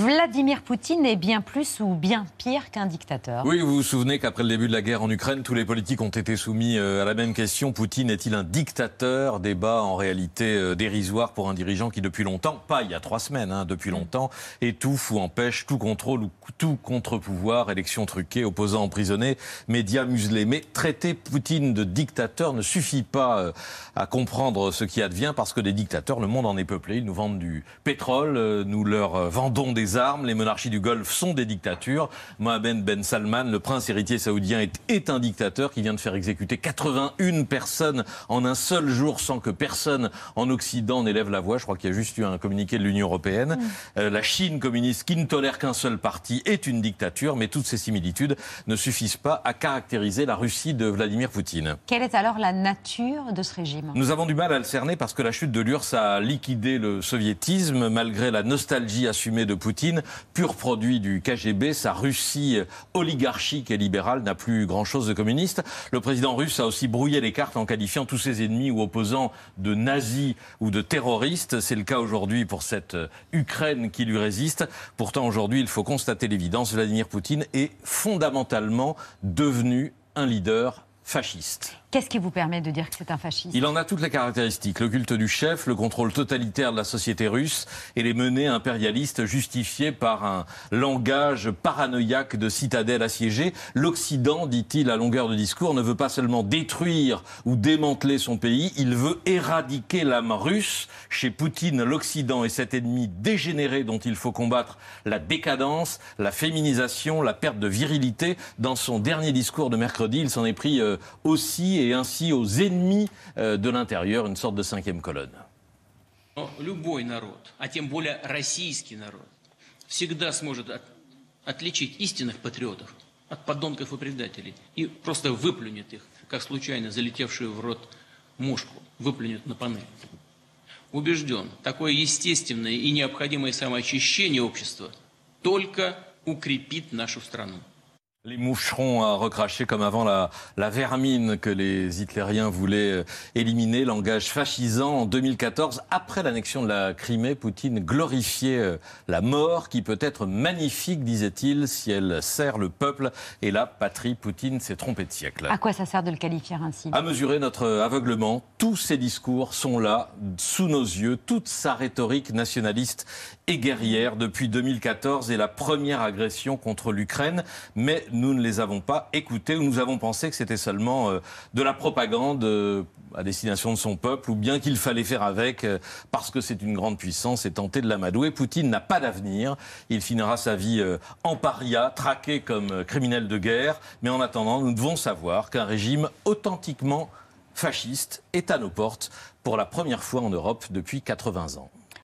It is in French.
Vladimir Poutine est bien plus ou bien pire qu'un dictateur. Oui, vous vous souvenez qu'après le début de la guerre en Ukraine, tous les politiques ont été soumis euh, à la même question. Poutine est-il un dictateur? Débat en réalité euh, dérisoire pour un dirigeant qui depuis longtemps, pas il y a trois semaines, hein, depuis longtemps, étouffe ou empêche tout contrôle ou tout contre-pouvoir, élections truquées, opposants emprisonnés, médias muselés. Mais traiter Poutine de dictateur ne suffit pas euh, à comprendre ce qui advient parce que des dictateurs, le monde en est peuplé. Ils nous vendent du pétrole, nous leur vendons des armes. Les monarchies du Golfe sont des dictatures. Mohamed Ben Salman, le prince héritier saoudien, est, est, un dictateur qui vient de faire exécuter 81 personnes en un seul jour sans que personne en Occident n'élève la voix. Je crois qu'il y a juste eu un communiqué de l'Union européenne. Mm. Euh, la Chine communiste, qui ne tolère qu'un seul parti, est une dictature, mais toutes ces similitudes ne suffisent pas à caractériser la Russie de Vladimir Poutine. Quelle est alors la nature de ce régime? Nous avons du mal à le cerner parce que la chute de l'URSS a liquidé le soviétisme malgré la nostalgie assumée de Poutine, pur produit du KGB, sa Russie oligarchique et libérale n'a plus grand-chose de communiste. Le président russe a aussi brouillé les cartes en qualifiant tous ses ennemis ou opposants de nazis ou de terroristes. C'est le cas aujourd'hui pour cette Ukraine qui lui résiste. Pourtant, aujourd'hui, il faut constater l'évidence, Vladimir Poutine est fondamentalement devenu un leader fasciste. Qu'est-ce qui vous permet de dire que c'est un fasciste? Il en a toutes les caractéristiques. Le culte du chef, le contrôle totalitaire de la société russe et les menées impérialistes justifiées par un langage paranoïaque de citadelle assiégée. L'Occident, dit-il à longueur de discours, ne veut pas seulement détruire ou démanteler son pays, il veut éradiquer l'âme russe. Chez Poutine, l'Occident est cet ennemi dégénéré dont il faut combattre la décadence, la féminisation, la perte de virilité. Dans son dernier discours de mercredi, il s'en est pris euh, aussi et ainsi aux ennemis euh, de l'intérieur, une sorte de cinquième colonne. Любой народ, а тем более российский народ, всегда сможет от, отличить истинных патриотов от подонков и предателей и просто выплюнет их, как случайно залетевшую в рот мушку, выплюнет на панель. Убежден, такое естественное и необходимое самоочищение общества только укрепит нашу страну. Les moucherons à recracher comme avant la, la, vermine que les hitlériens voulaient euh, éliminer, langage fascisant. En 2014, après l'annexion de la Crimée, Poutine glorifiait euh, la mort qui peut être magnifique, disait-il, si elle sert le peuple et la patrie. Poutine s'est trompé de siècle. À quoi ça sert de le qualifier ainsi? À mesurer notre aveuglement. Tous ces discours sont là, sous nos yeux. Toute sa rhétorique nationaliste et guerrière depuis 2014 et la première agression contre l'Ukraine. Mais nous ne les avons pas écoutés ou nous avons pensé que c'était seulement euh, de la propagande euh, à destination de son peuple ou bien qu'il fallait faire avec euh, parce que c'est une grande puissance et tenter de l'amadouer. Poutine n'a pas d'avenir. Il finira sa vie en paria, traqué comme criminel de guerre. Mais en attendant, nous devons savoir qu'un régime authentiquement fasciste est à nos portes pour la première fois en Europe depuis 80 ans.